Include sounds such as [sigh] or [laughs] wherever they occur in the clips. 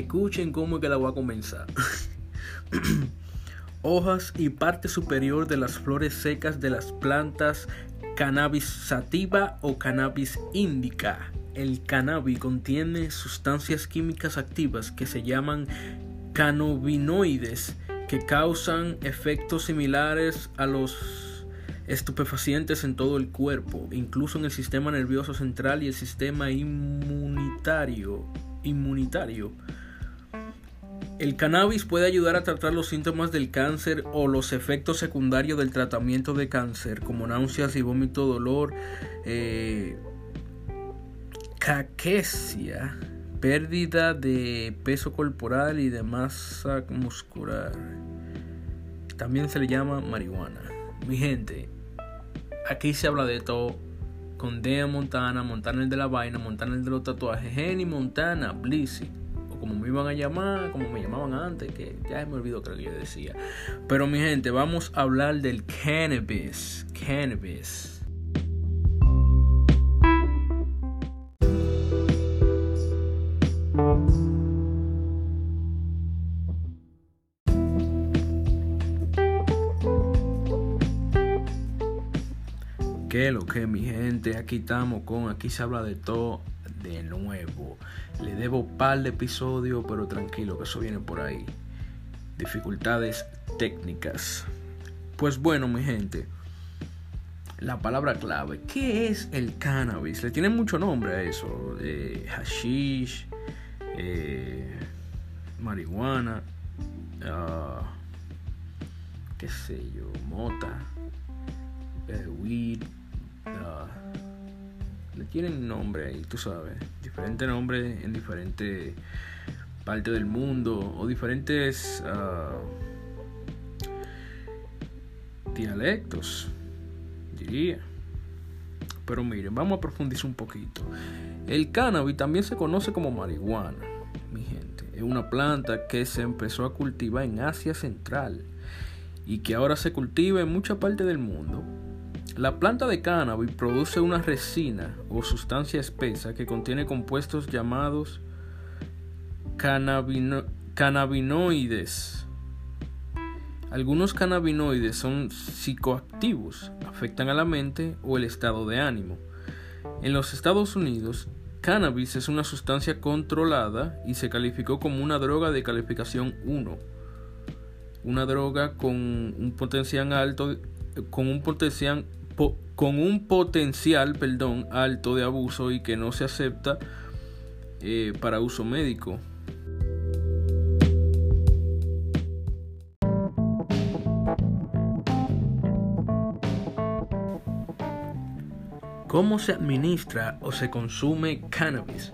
Escuchen cómo es que la voy a comenzar. [coughs] Hojas y parte superior de las flores secas de las plantas cannabis sativa o cannabis indica. El cannabis contiene sustancias químicas activas que se llaman cannabinoides que causan efectos similares a los estupefacientes en todo el cuerpo, incluso en el sistema nervioso central y el sistema inmunitario. inmunitario. El cannabis puede ayudar a tratar los síntomas del cáncer o los efectos secundarios del tratamiento de cáncer, como náuseas y vómito, dolor, eh, caquesia, pérdida de peso corporal y de masa muscular. También se le llama marihuana. Mi gente, aquí se habla de todo. Con Dea Montana, Montana el de la vaina, Montana el de los tatuajes, Jenny Montana, Blissy como me iban a llamar, como me llamaban antes, que ya me olvidó lo que yo decía. Pero mi gente, vamos a hablar del cannabis. Cannabis. ¿Qué lo que mi gente? Aquí estamos con, aquí se habla de todo de nuevo. Le debo par de episodios, pero tranquilo que eso viene por ahí. Dificultades técnicas. Pues bueno, mi gente. La palabra clave. ¿Qué es el cannabis? Le tiene mucho nombre a eso. Eh, hashish, eh, marihuana, uh, qué sé yo, mota, eh, weed. Uh, tienen nombre ahí, tú sabes, diferentes nombres en diferentes partes del mundo o diferentes ah, dialectos, diría. Pero miren, vamos a profundizar un poquito. El cannabis también se conoce como marihuana, mi gente. Es una planta que se empezó a cultivar en Asia Central y que ahora se cultiva en mucha parte del mundo la planta de cannabis produce una resina o sustancia espesa que contiene compuestos llamados cannabinoides. Algunos cannabinoides son psicoactivos, afectan a la mente o el estado de ánimo. En los Estados Unidos, cannabis es una sustancia controlada y se calificó como una droga de calificación 1. Una droga con un potencial alto con un potencial con un potencial perdón, alto de abuso y que no se acepta eh, para uso médico. ¿Cómo se administra o se consume cannabis?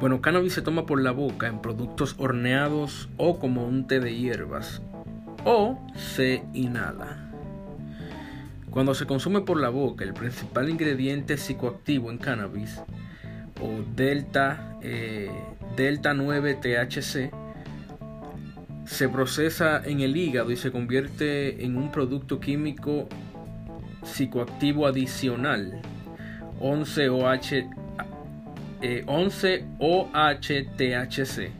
Bueno, cannabis se toma por la boca en productos horneados o como un té de hierbas o se inhala. Cuando se consume por la boca, el principal ingrediente psicoactivo en cannabis, o delta, eh, delta 9 THC, se procesa en el hígado y se convierte en un producto químico psicoactivo adicional, 11 OH, 11 OHTHC.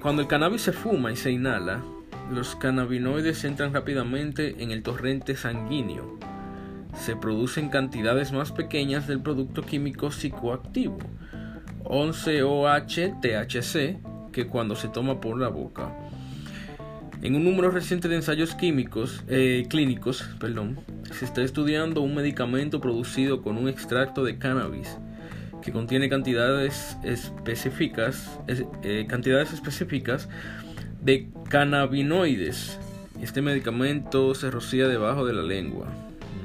cuando el cannabis se fuma y se inhala, los cannabinoides entran rápidamente en el torrente sanguíneo. Se producen cantidades más pequeñas del producto químico psicoactivo, 11-OH-THC, que cuando se toma por la boca. En un número reciente de ensayos químicos, eh, clínicos, perdón, se está estudiando un medicamento producido con un extracto de cannabis que contiene cantidades específicas, eh, cantidades específicas de cannabinoides. Este medicamento se rocía debajo de la lengua.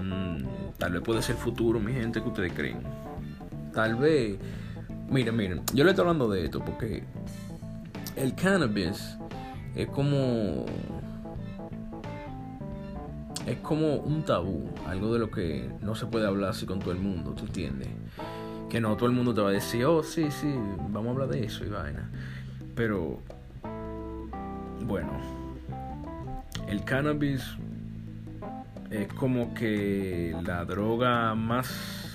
Mm, tal vez puede ser futuro, mi gente, que ustedes creen. Tal vez. Miren, miren, yo le estoy hablando de esto porque el cannabis es como. Es como un tabú, algo de lo que no se puede hablar así con todo el mundo, ¿tú entiendes? Que no todo el mundo te va a decir, oh, sí, sí, vamos a hablar de eso y vaina. Pero bueno, el cannabis es como que la droga más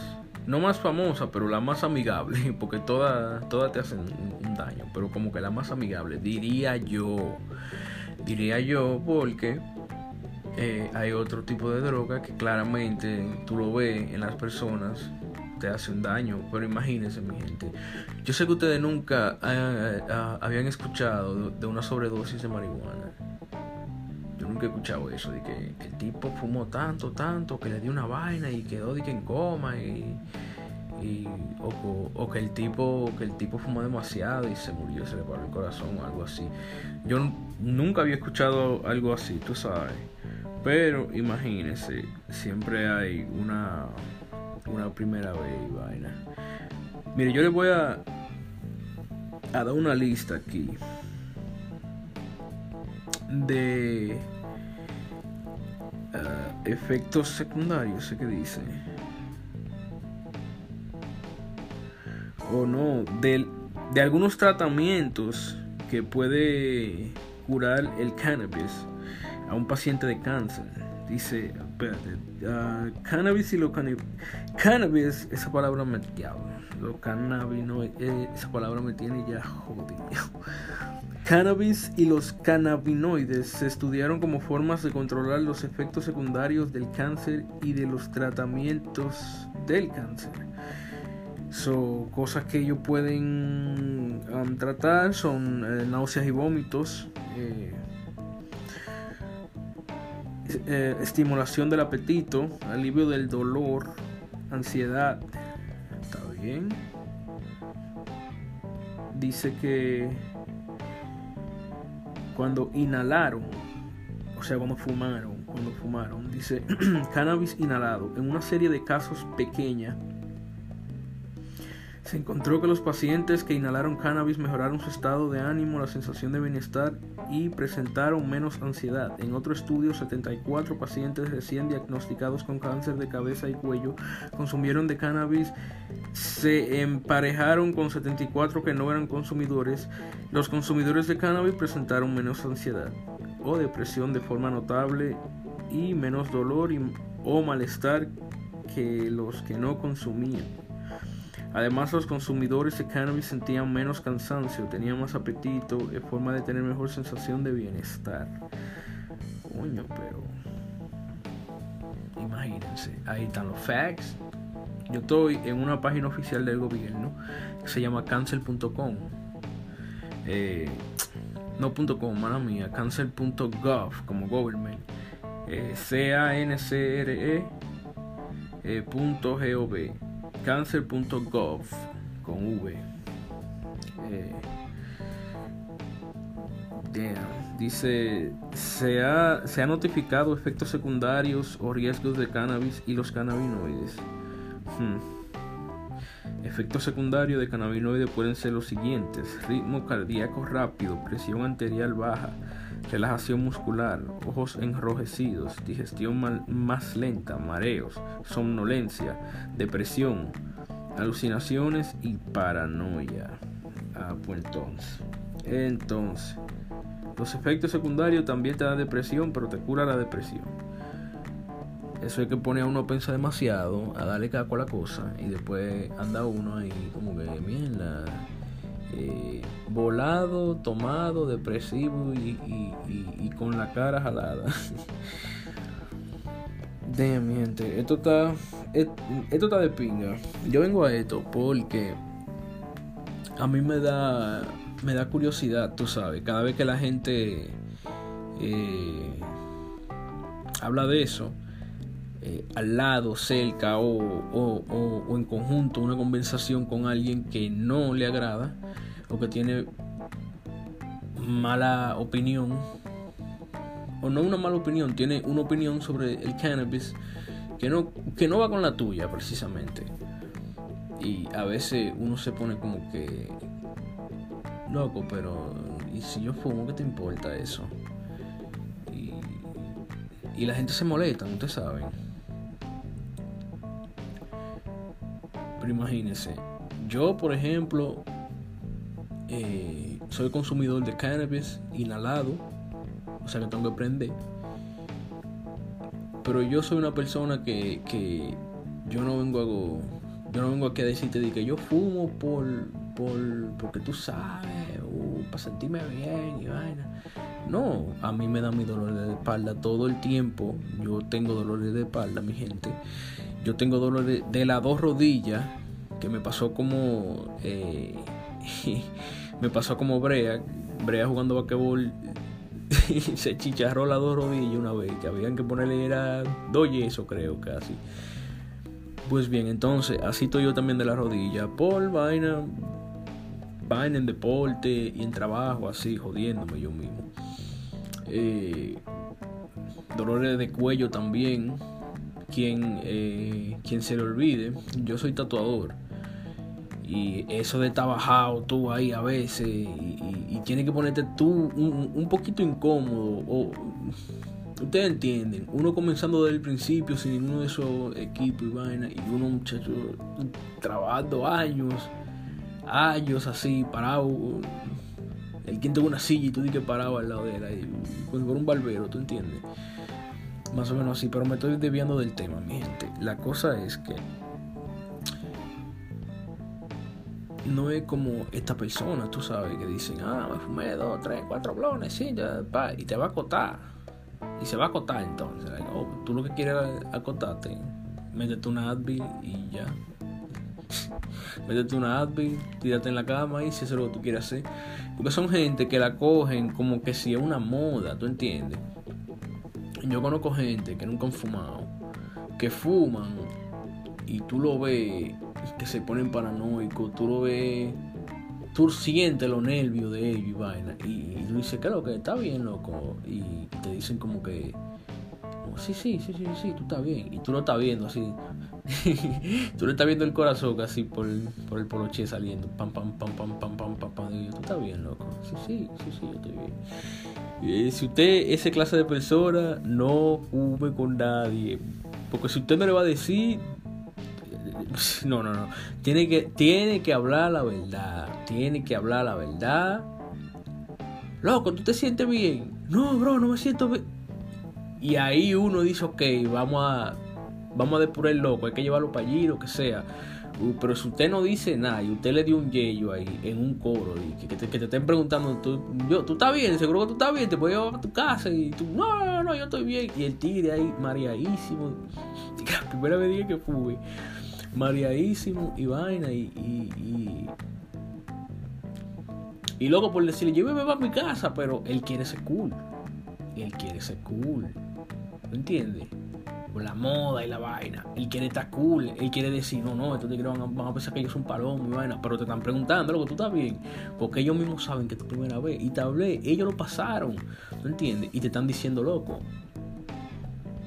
no más famosa, pero la más amigable, [laughs] porque todas todas te hacen un daño, pero como que la más amigable, diría yo. Diría yo porque eh, hay otro tipo de droga que claramente tú lo ves en las personas, te hace un daño, pero imagínense mi gente. Yo sé que ustedes nunca eh, eh, habían escuchado de una sobredosis de marihuana. Yo nunca he escuchado eso, de que el tipo fumó tanto, tanto, que le dio una vaina y quedó de en coma y, o, que el tipo que el tipo fumó demasiado y se murió, se le paró el corazón o algo así. Yo nunca había escuchado algo así, tú sabes. Pero imagínense, siempre hay una una primera vez vaina. Mire, yo les voy a a dar una lista aquí de uh, efectos secundarios, sé que dice. O no, de, de algunos tratamientos que puede curar el cannabis a un paciente de cáncer. Dice, espérate, uh, cannabis y lo cannabis, esa palabra me lo cannabinoides, eh, esa palabra me tiene ya jodido. Cannabis y los cannabinoides se estudiaron como formas de controlar los efectos secundarios del cáncer y de los tratamientos del cáncer. So, cosas que ellos pueden tratar son eh, náuseas y vómitos, eh, eh, estimulación del apetito, alivio del dolor, ansiedad. ¿Está bien? Dice que cuando inhalaron, o sea, cuando fumaron, cuando fumaron, dice [clears throat] cannabis inhalado, en una serie de casos pequeña, se encontró que los pacientes que inhalaron cannabis mejoraron su estado de ánimo, la sensación de bienestar y presentaron menos ansiedad. En otro estudio, 74 pacientes recién diagnosticados con cáncer de cabeza y cuello consumieron de cannabis, se emparejaron con 74 que no eran consumidores. Los consumidores de cannabis presentaron menos ansiedad o depresión de forma notable y menos dolor o malestar que los que no consumían. Además, los consumidores de cannabis sentían menos cansancio, tenían más apetito, de forma de tener mejor sensación de bienestar. Coño, pero. Imagínense, ahí están los facts. Yo estoy en una página oficial del gobierno que se llama cancel.com. Eh, no .com, mala mía, cancel.gov como government. Eh, C-A-N-C-R-E eh, .gov cancer.gov con V. Eh, Dice, se ha, se ha notificado efectos secundarios o riesgos de cannabis y los cannabinoides. Hmm. Efectos secundarios de cannabinoides pueden ser los siguientes. Ritmo cardíaco rápido, presión arterial baja, relajación muscular, ojos enrojecidos, digestión más lenta, mareos, somnolencia, depresión, alucinaciones y paranoia. Ah, pues entonces. Entonces, los efectos secundarios también te dan depresión, pero te cura la depresión. Eso es que pone a uno a pensar demasiado, a darle caco a la cosa, y después anda uno ahí como que, mierda, eh, volado, tomado, depresivo y, con la cara jalada. [laughs] Damn, gente, esto está, esto está de pinga. Yo vengo a esto porque a mí me da, me da curiosidad, tú sabes, cada vez que la gente eh, habla de eso, eh, al lado, cerca o, o, en conjunto una conversación con alguien que no le agrada o que tiene mala opinión o no una mala opinión, tiene una opinión sobre el cannabis que no, que no va con la tuya precisamente. Y a veces uno se pone como que loco, pero ¿y si yo fumo qué te importa eso? Y la gente se molesta, ustedes saben. Pero imagínense, yo por ejemplo eh, soy consumidor de cannabis inhalado, o sea que tengo que aprender. Pero yo soy una persona que, que yo no vengo Yo no vengo aquí a decirte de que yo fumo por, por porque tú sabes, uh, para sentirme bien y vaina. No, a mí me da mi dolor de espalda todo el tiempo. Yo tengo dolores de espalda, mi gente. Yo tengo dolores de, las dos rodillas, que me pasó como... Eh, [laughs] me pasó como Brea. Brea jugando basquetbol [laughs] se chicharró las dos rodillas una vez, que habían que ponerle era dos yesos creo casi. Pues bien, entonces, así estoy yo también de la rodilla, por vaina, vaina en deporte y en trabajo, así, jodiéndome yo mismo. Eh, dolores de cuello también. Quien, eh, quien se le olvide, yo soy tatuador. Y eso de estar bajado tú ahí a veces y, y, tienes que ponerte tú un, poquito incómodo. O, ustedes entienden, uno comenzando desde el principio sin ninguno de esos equipos y vaina, y uno muchacho trabajando años, años así, parado. El quien tengo una silla y tú dices parado al lado de él, por un barbero, ¿tú entiendes? Más o menos así, pero me estoy desviando del tema, mi gente. La cosa es que no es como esta persona, tú sabes, que dicen, ah, me fumé dos, tres, cuatro blones, sí, ya, pa, y te va a acotar. Y se va a acotar entonces. Oh, tú lo que quieres es acotarte, métete una Advil y ya. [laughs] métete una Advil, tírate en la cama y si eso es lo que tú quieres hacer. Porque son gente que la cogen como que si es una moda, ¿tú entiendes? Yo conozco gente que nunca han fumado, que fuman y tú lo ves que se ponen paranoicos, tú lo ves, tú sientes los nervios de ellos y vaina, y, tú dices, claro que está bien, loco, y te dicen como que, sí, sí, sí, sí, sí, tú estás bien, y tú lo estás viendo así, [laughs] tú le estás viendo el corazón casi por, por el poloche saliendo. Pam, pam, pam, pam. Y yo, tú estás bien, loco. Sí, sí, sí, sí, yo estoy bien. Eh, si usted es esa clase de persona, no fume con nadie. Porque si usted me lo va a decir, [laughs] no, no, no. Tiene que, tiene que hablar la verdad. Tiene que hablar la verdad. Loco, ¿tú te sientes bien? No, bro, no me siento bien. Y ahí uno dice, ok, vamos a vamos a depurar el loco, hay que llevarlo para allí, lo que sea. Uh, pero si usted no dice nada y usted le dio un yello ahí en un coro y que, te, estén preguntando, ¿tú, yo, ¿tú estás bien? Seguro que tú estás bien, te puedo llevar a tu casa y tú, no, no, no, yo estoy bien. Y el tigre ahí, mareadísimo. [laughs] La primera vez que fui mareadísimo y vaina y, y, y, luego por decirle, lléveme a mi casa, pero él quiere ser cool. Él quiere ser cool. ¿Me entiendes? Por la moda y la vaina. Él quiere estar cool. Él quiere decir, no, no, entonces van a, van a pensar que yo soy un palomo y vaina. Pero te están preguntando, loco, tú estás bien. Porque ellos mismos saben que es tu primera vez. Y te hablé, ellos lo pasaron. ¿Me entiendes? Y te están diciendo, loco,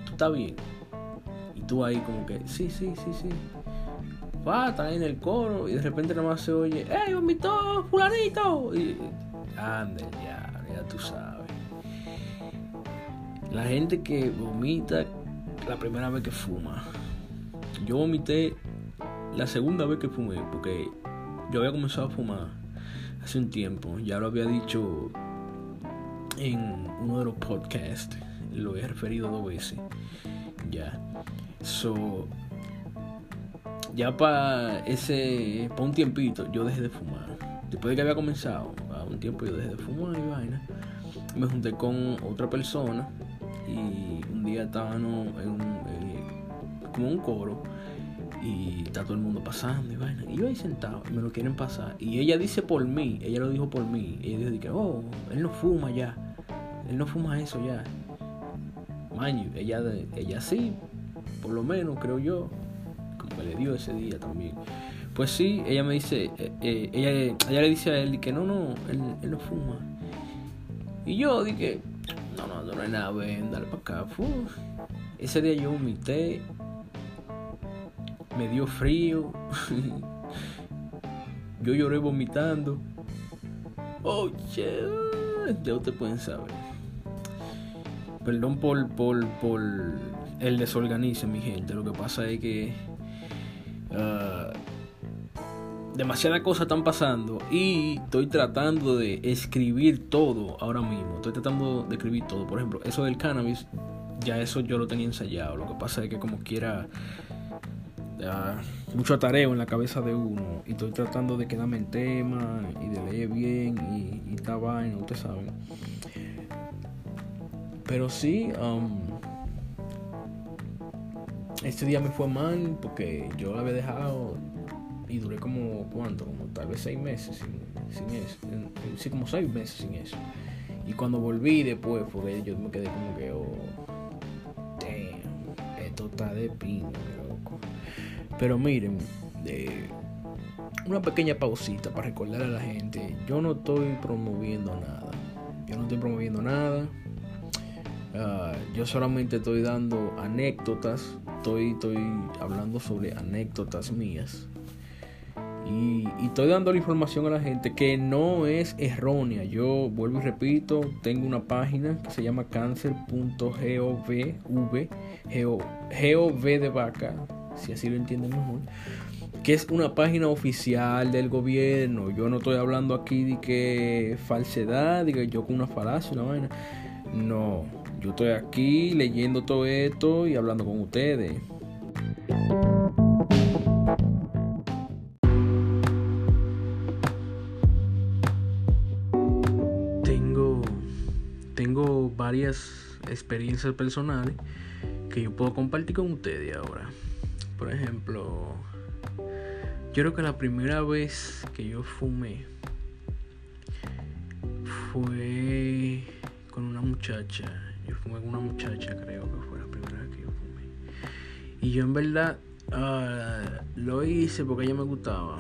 tú estás bien. Y tú ahí como que, sí, sí, sí, sí va, está en el coro y de repente nada más se oye, ¡Ey, vomitó fulanito! Y ande ya, ya tú sabes. La gente que vomita la primera vez que fuma. Yo vomité la segunda vez que fumé, porque yo había comenzado a fumar hace un tiempo, ya lo había dicho en uno de los podcasts, lo he referido dos veces. Ya. So, ya para ese, para un tiempito, yo dejé de fumar. Después de que había comenzado, a un tiempo yo dejé de fumar y vaina. Me junté con otra persona y día estábamos en un, eh, como un coro y está todo el mundo pasando y vaina. Y yo ahí sentado y me lo quieren pasar. Y ella dice por mí, ella lo dijo por mí. Ella dijo que, oh, él no fuma ya. Él no fuma eso ya. Man, ella, ella sí, por lo menos creo yo me le dio ese día también. Pues sí, ella me dice, eh, eh, ella, ella, le dice a él que no, no, él, no fuma. Y yo dije, no, no, no, hay nada, ven, dale para acá. Ese día yo vomité, me dio frío, [laughs] yo lloré vomitando. Oh, ya ustedes pueden saber. Perdón por, por, por el desorganice, mi gente. Lo que pasa es que Ah, demasiadas cosas están pasando y estoy tratando de escribir todo ahora mismo. Estoy tratando de escribir todo. Por ejemplo, eso del cannabis, ya eso yo lo tenía ensayado. Lo que pasa es que como quiera mucho atareo en la cabeza de uno y estoy tratando de quedarme en tema y de leer bien y, y esta vaina, ustedes saben. Pero sí, um, este día me fue mal porque yo lo había dejado y duré como, ¿cuánto? Como tal vez seis meses sin, eso. Sí, como seis meses sin eso. Y cuando volví después, porque yo me quedé como que, oh, damn, esto está de pino, loco. Pero miren, una pequeña pausita para recordar a la gente. Yo no estoy promoviendo nada. Yo no estoy promoviendo nada. Ah, yo solamente estoy dando anécdotas. Estoy, estoy hablando sobre anécdotas mías. Y, estoy dando la información a la gente que no es errónea. Yo vuelvo y repito, tengo una página que se llama cancer.gov, gov de vaca, si así lo entienden mejor, que es una página oficial del gobierno. Yo no estoy hablando aquí de que falsedad, diga yo con una falacia, una vaina. No, yo estoy aquí leyendo todo esto y hablando con ustedes. Experiencias personales que yo puedo compartir con ustedes ahora. Por ejemplo, yo creo que la primera vez que yo fumé fue con una muchacha. Yo fumé con una muchacha, creo que fue la primera vez que yo fumé. Y yo en verdad ah, lo hice porque ella me gustaba.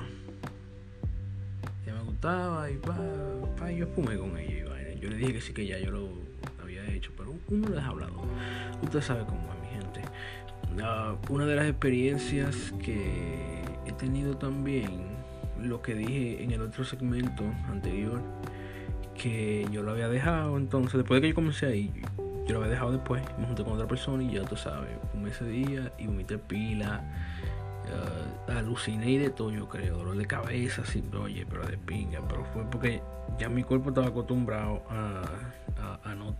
Ella me gustaba y pa, yo fumé con ella. Yo le dije que sí que ya yo lo pero uno les ha hablado. Usted sabe cómo es, mi gente. Ah, una de las experiencias que he tenido también, lo que dije en el otro segmento anterior, que yo lo había dejado, entonces después de que yo comencé ahí, yo lo había dejado después, me junté con otra persona y ya tú sabes, fumé ese día y vomité pila, uh, aluciné y de todo yo creo, dolor de cabeza, así, oye, pero de pinga, pero fue porque ya mi cuerpo estaba acostumbrado a a, no,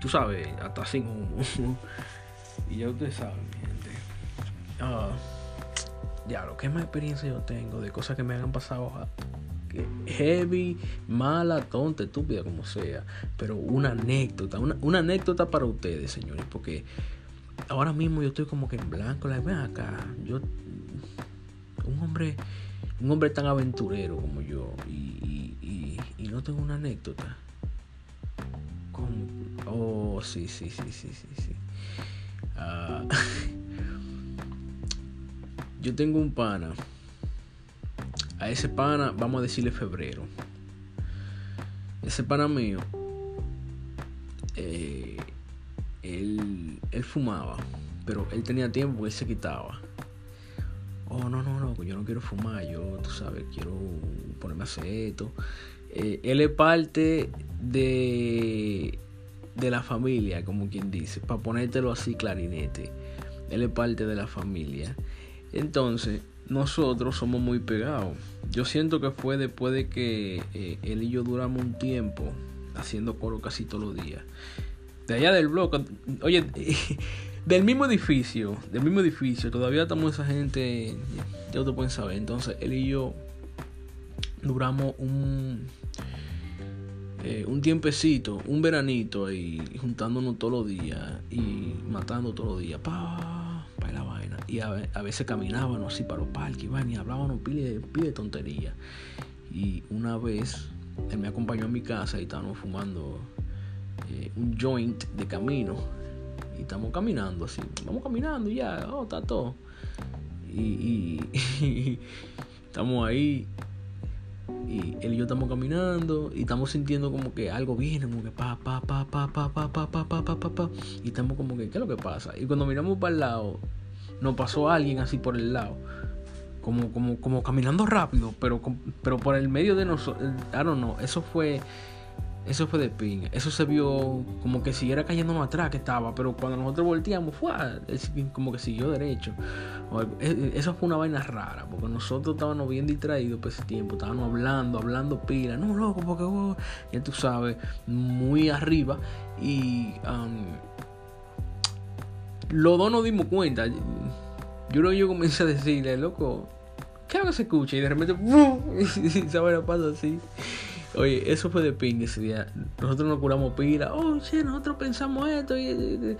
tú sabes, hasta sin humo. y ya ustedes saben, mi gente. Uh, ya, lo que más experiencia yo tengo de cosas que me han pasado heavy, mala, tonta, estúpida, como sea. Pero una anécdota, una, anécdota para ustedes, señores, porque ahora mismo yo estoy como que en blanco. La ven acá, yo, un hombre, un hombre tan aventurero como yo, y, y no tengo una anécdota. Oh, sí, sí, sí, sí, sí, sí. Ah, [laughs] yo tengo un pana. A ese pana vamos a decirle febrero. Ese pana mío, eh, él, él fumaba, pero él tenía tiempo, él se quitaba. Oh, no, no, no, yo no quiero fumar, yo, tú sabes, quiero ponerme a hacer esto. Eh, él es parte de, de la familia, como quien dice, para ponértelo así clarinete. Él es parte de la familia. Entonces, nosotros somos muy pegados. Yo siento que fue después de que eh, él y yo duramos un tiempo haciendo coro casi todos los días. De allá del bloque, oye, [laughs] del mismo edificio, del mismo edificio, todavía estamos esa gente, ya te pueden saber. Entonces, él y yo duramos un, eh, un tiempecito, un veranito ahí, juntándonos todos los días y matando todos los días, pa, pa la vaina. Y a, veces caminábamos así para los parques, y hablábamos pile, pile de tonterías. Y una vez él me acompañó a mi casa y estábamos fumando eh, un joint de camino. Y estamos caminando así, vamos caminando y ya, oh, está todo. y [laughs] estamos ahí y él y yo estamos caminando y estamos sintiendo como que algo viene, como que pa, pa, pa, pa, pa, pa, pa, pa, pa, pa, pa. Y estamos como que, ¿qué es lo que pasa? Y cuando miramos para el lado, nos pasó alguien así por el lado. Como, como, como caminando rápido, pero, pero por el medio de nosotros. I don't know, eso fue eso fue de ping. Eso se vio como que siguiera cayendo más atrás que estaba. Pero cuando nosotros volteamos, fue como que siguió derecho. E, e, eso fue una vaina rara. Porque nosotros estábamos bien distraídos por ese tiempo. Estábamos hablando, hablando pila. No, loco, porque oh, ya tú sabes, muy arriba. Y um, los dos nos dimos cuenta. Yo creo yo comencé a decirle, loco, ¿qué hago que se escucha? Y de repente, ¡bum! [laughs] y se la pasa así. Oye, eso fue de ping ese día. Nosotros nos curamos pila. Oh, nosotros pensamos esto. Y,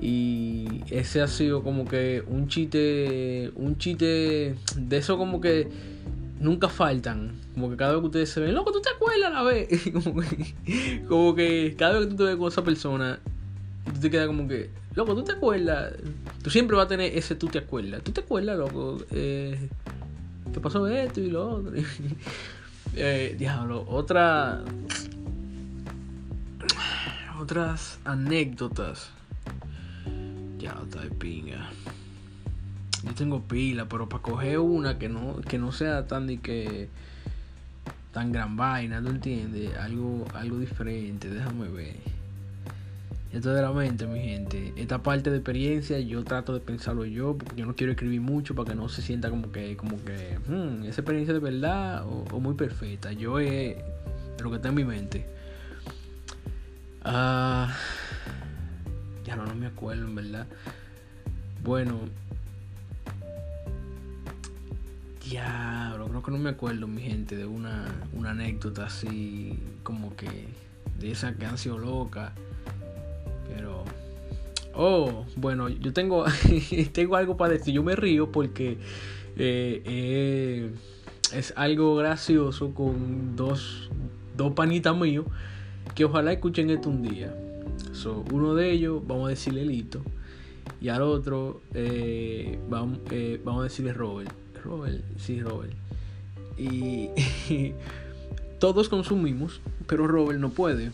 y ese ha sido como que un chiste. Un chiste de eso como que nunca faltan. Como que cada vez que ustedes se ven, loco, tú te acuerdas a la vez. [laughs] como, que, como que cada vez que tú te ves con esa persona, tú te quedas como que, loco, tú te acuerdas. Tú siempre vas a tener ese tú te acuerdas. Tú te acuerdas, loco. Eh, ¿Qué pasó esto y lo otro? [laughs] Eh, diablo, otra. Otras anécdotas. Ya, está de pinga. Yo tengo pila, pero para coger una que no, que no sea tan de que. tan gran vaina, ¿no entiendes? Algo, algo diferente, déjame ver. Esto de la mente, mi gente. Esta parte de experiencia yo trato de pensarlo yo, porque yo no quiero escribir mucho para que no se sienta como que, como que, hmm, esa experiencia de verdad o, muy perfecta. Yo es lo que está en mi mente. Ah, ya no, no me acuerdo, en verdad. Bueno, ya, creo que no me acuerdo, mi gente, de una, una anécdota así, como que de esa que han sido loca. Pero. Oh, bueno, yo tengo, [laughs] tengo algo para decir. Yo me río porque eh, eh, es algo gracioso con dos, dos panitas míos que ojalá escuchen esto un día. So, uno de ellos, vamos a decirle Lito, y al otro, eh, vamos, vamos a decirle Robert. Robert, sí, Robert. Y [laughs] todos consumimos, pero Robert no puede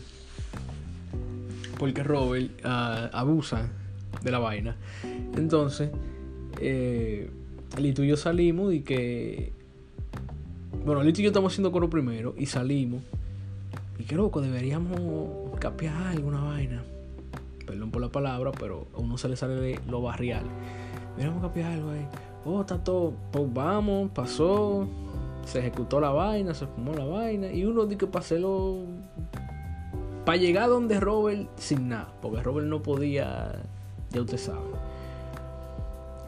porque Robert ah, abusa de la vaina. Entonces, eh, Lito y yo salimos y que. Bueno, Lito y yo estamos haciendo coro primero y salimos. Y que loco, deberíamos capear alguna vaina. Perdón por la palabra, pero a uno se le sale lo barrial. Deberíamos capear algo ahí. Oh, está todo. Pues vamos, pasó. Se ejecutó la vaina, se fumó la vaina. Y uno dice que pasé lo para llegar donde Robert sin nada, porque Robert no podía, ya usted sabe.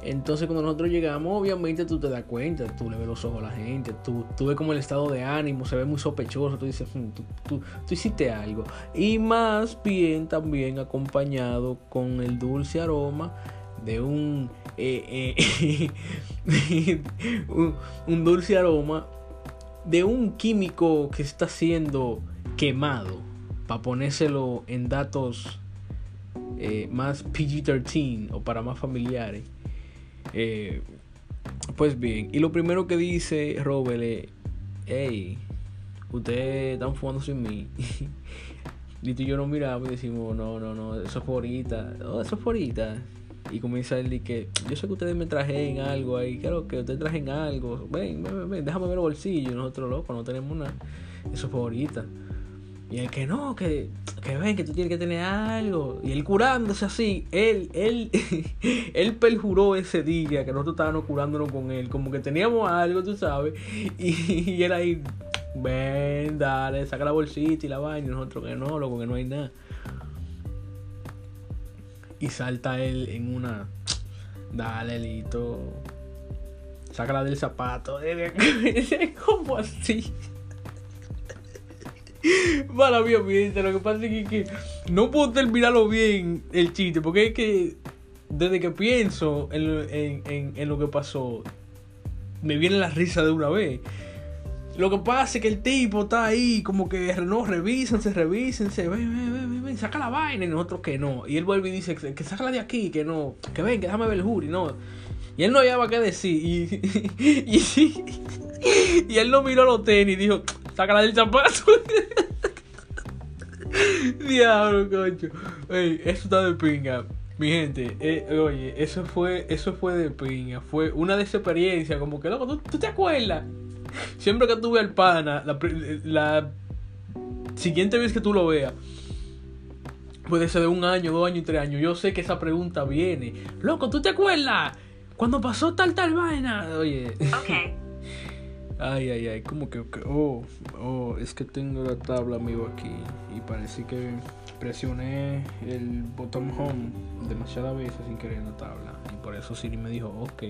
Entonces cuando nosotros llegamos, obviamente tú te das cuenta, tú le ves los ojos a la gente, tú, tú ves como el estado de ánimo, se ve muy sospechoso, tú dices, hmm, tú, tú, tú, hiciste algo. Y más bien también acompañado con el dulce aroma de un, eh, eh, [laughs] un, un dulce aroma de un químico que está siendo quemado para ponérselo en datos eh, más PG-13 o para más familiares. Eh, pues bien, y lo primero que dice Robert es, hey, ustedes están fumando sin mí. [laughs] y y yo nos miramos y decimos, no, no, no, eso fue ahorita, oh, eso fue ahorita. Y comienza él y que yo sé que ustedes me trajen algo ahí, claro que ustedes trajen algo, ven, ven, ven, déjame ver los bolsillos, nosotros locos, no tenemos nada. Eso fue ahorita. Y el que no, que, que ven, que tú tienes que tener algo. Y él curándose así, él, él, [laughs] él perjuró ese día que nosotros estábamos curándonos con él. Como que teníamos algo, tú sabes. [laughs] Y, él ahí, ven, dale, saca la bolsita y la vaina. Y nosotros que no, loco, que no hay nada. Y salta él en una, dale, lito. Sácala del zapato. [laughs] ¿Cómo así? Mala mía, mi Lo que pasa es que, no puedo terminarlo bien el chiste. Porque es que desde que pienso en, lo que pasó, me viene la risa de una vez. Lo que pasa es que el tipo está ahí, como que no, revísense, revísense, ven, ven, ven, ven, saca la vaina y nosotros que no. Y él vuelve y dice que, que la de aquí, que no, que ven, que déjame ver el jury, no. Y él no había qué decir. [laughs] Y, y, y, él no miró los tenis y dijo, sácala del zapato. Diablo, coño. Ey, eso está de pinga. Mi gente, eh, oye, eso fue, eso fue de pinga. Fue una de esas experiencias, como que, loco, ¿tú, te acuerdas? Siempre que tuve al pana, la, la siguiente vez que tú lo veas, puede ser de un año, dos años, tres años. Yo sé que esa pregunta viene. Loco, ¿tú te acuerdas? Cuando pasó tal, tal vaina. Oye. Ok. Ay, ay, ay, como que, oh, oh, es que tengo la tabla, amigo, aquí. Y parece que presioné el botón home demasiadas veces sin querer la tabla. Y por eso Siri me dijo, ok.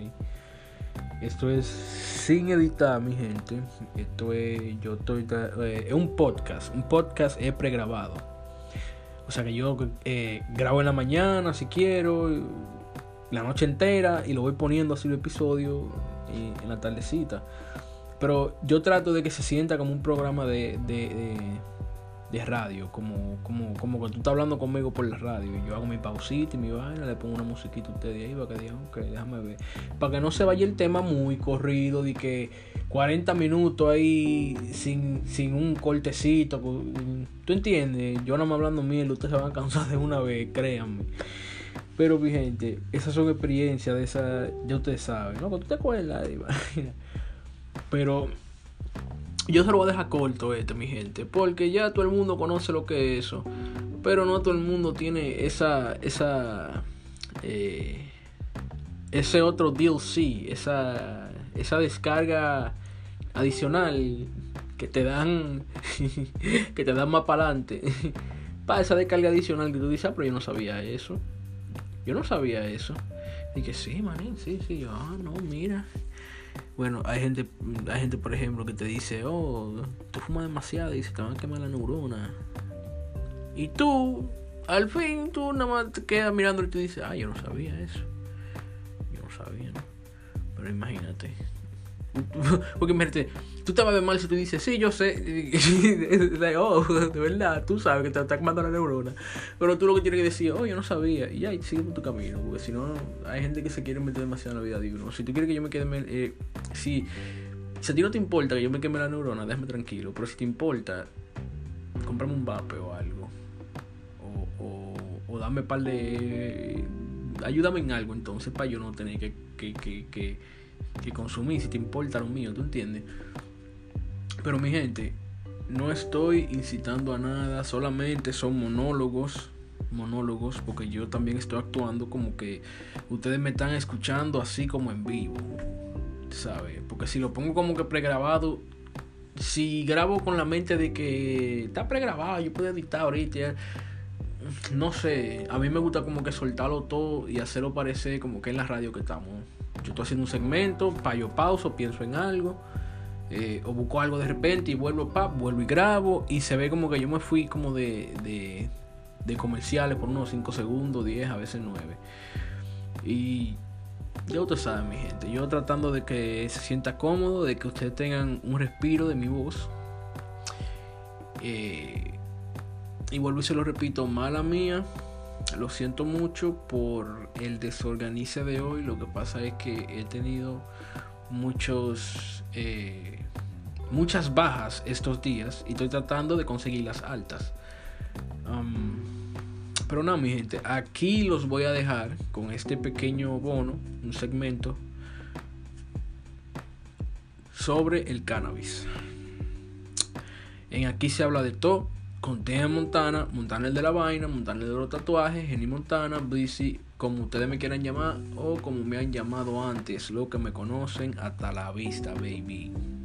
Esto es sin editar, mi gente. Esto es, yo estoy, eh, es un podcast. Un podcast es pregrabado. O sea que yo eh, grabo en la mañana si quiero, la noche entera y lo voy poniendo así el episodio en la tardecita. Pero yo trato de que se sienta como un programa de, de radio, como, como, como que tú estás hablando conmigo por la radio. Y yo hago mi pausita y mi vaina, le pongo una musiquita a ustedes ahí para que digan, ok, déjame ver. Para que no se vaya el tema muy corrido, de que 40 minutos ahí sin, sin un cortecito. ¿Tú entiendes? Yo no me hablando mierda, ustedes se van a cansar de una vez, créanme. Pero mi gente, esas son experiencias de esa, ya ustedes saben, ¿no? tú te acuerdas, Pero yo se lo voy a dejar corto este, mi gente, porque ya todo el mundo conoce lo que es eso, pero no todo el mundo tiene esa, esa, eh, ese otro DLC, esa, esa descarga adicional que te dan, [laughs] que te dan más para adelante. [laughs] para esa descarga adicional que tú dices, ah, pero yo no sabía eso. Yo no sabía eso. Y que sí, manín, sí, sí, yo, ah, no, mira. Bueno, hay gente, hay gente, por ejemplo, que te dice, oh, tú fumas demasiado y se te van a quemar la neurona. Y tú, al fin, tú nada más te quedas mirando y te dices, ah, yo no sabía eso. Yo no sabía, ¿no? Pero imagínate, [laughs] Porque imagínate, tú te vas a ver mal si tú dices, sí, yo sé. [laughs] oh, de verdad, tú sabes que te está quemando la neurona. Pero tú lo que tienes que decir, oh, yo no sabía. Y ya, sigue por tu camino. Porque si no, hay gente que se quiere meter demasiado en la vida de uno. Si tú quieres que yo me quede. Eh, si, a ti no te importa que yo me queme la neurona, déjame tranquilo. Pero si te importa, cómprame un vape o algo. O, o, o dame par de. Ayúdame en algo entonces para yo no tener que que consumí, si te importa lo mío, ¿tú entiendes? Pero mi gente, no estoy incitando a nada, solamente son monólogos, monólogos, porque yo también estoy actuando como que ustedes me están escuchando así como en vivo, ¿sabes? Porque si lo pongo como que pregrabado, si grabo con la mente de que está pregrabado, yo puedo editar ahorita, no sé, a mí me gusta como que soltarlo todo y hacerlo parecer como que en la radio que estamos yo estoy haciendo un segmento, pa, yo pauso, pienso en algo, eh, o busco algo de repente y vuelvo, pa, vuelvo y grabo, y se ve como que yo me fui como de, de, comerciales por unos 5 segundos, 10, a veces 9. Y ya ustedes saben, mi gente, yo tratando de que se sienta cómodo, de que ustedes tengan un respiro de mi voz. Eh, y vuelvo y se lo repito, mala mía lo siento mucho por el desorganice de hoy. Lo que pasa es que he tenido muchos, eh, muchas bajas estos días y estoy tratando de conseguir las altas. Um, pero no, mi gente, aquí los voy a dejar con este pequeño bono, un segmento sobre el cannabis. En aquí se habla de todo con Montana, Montana el de la vaina, Montana el de los tatuajes, Jenny Montana, Blissy, como ustedes me quieran llamar o como me han llamado antes, lo que me conocen, hasta la vista, baby.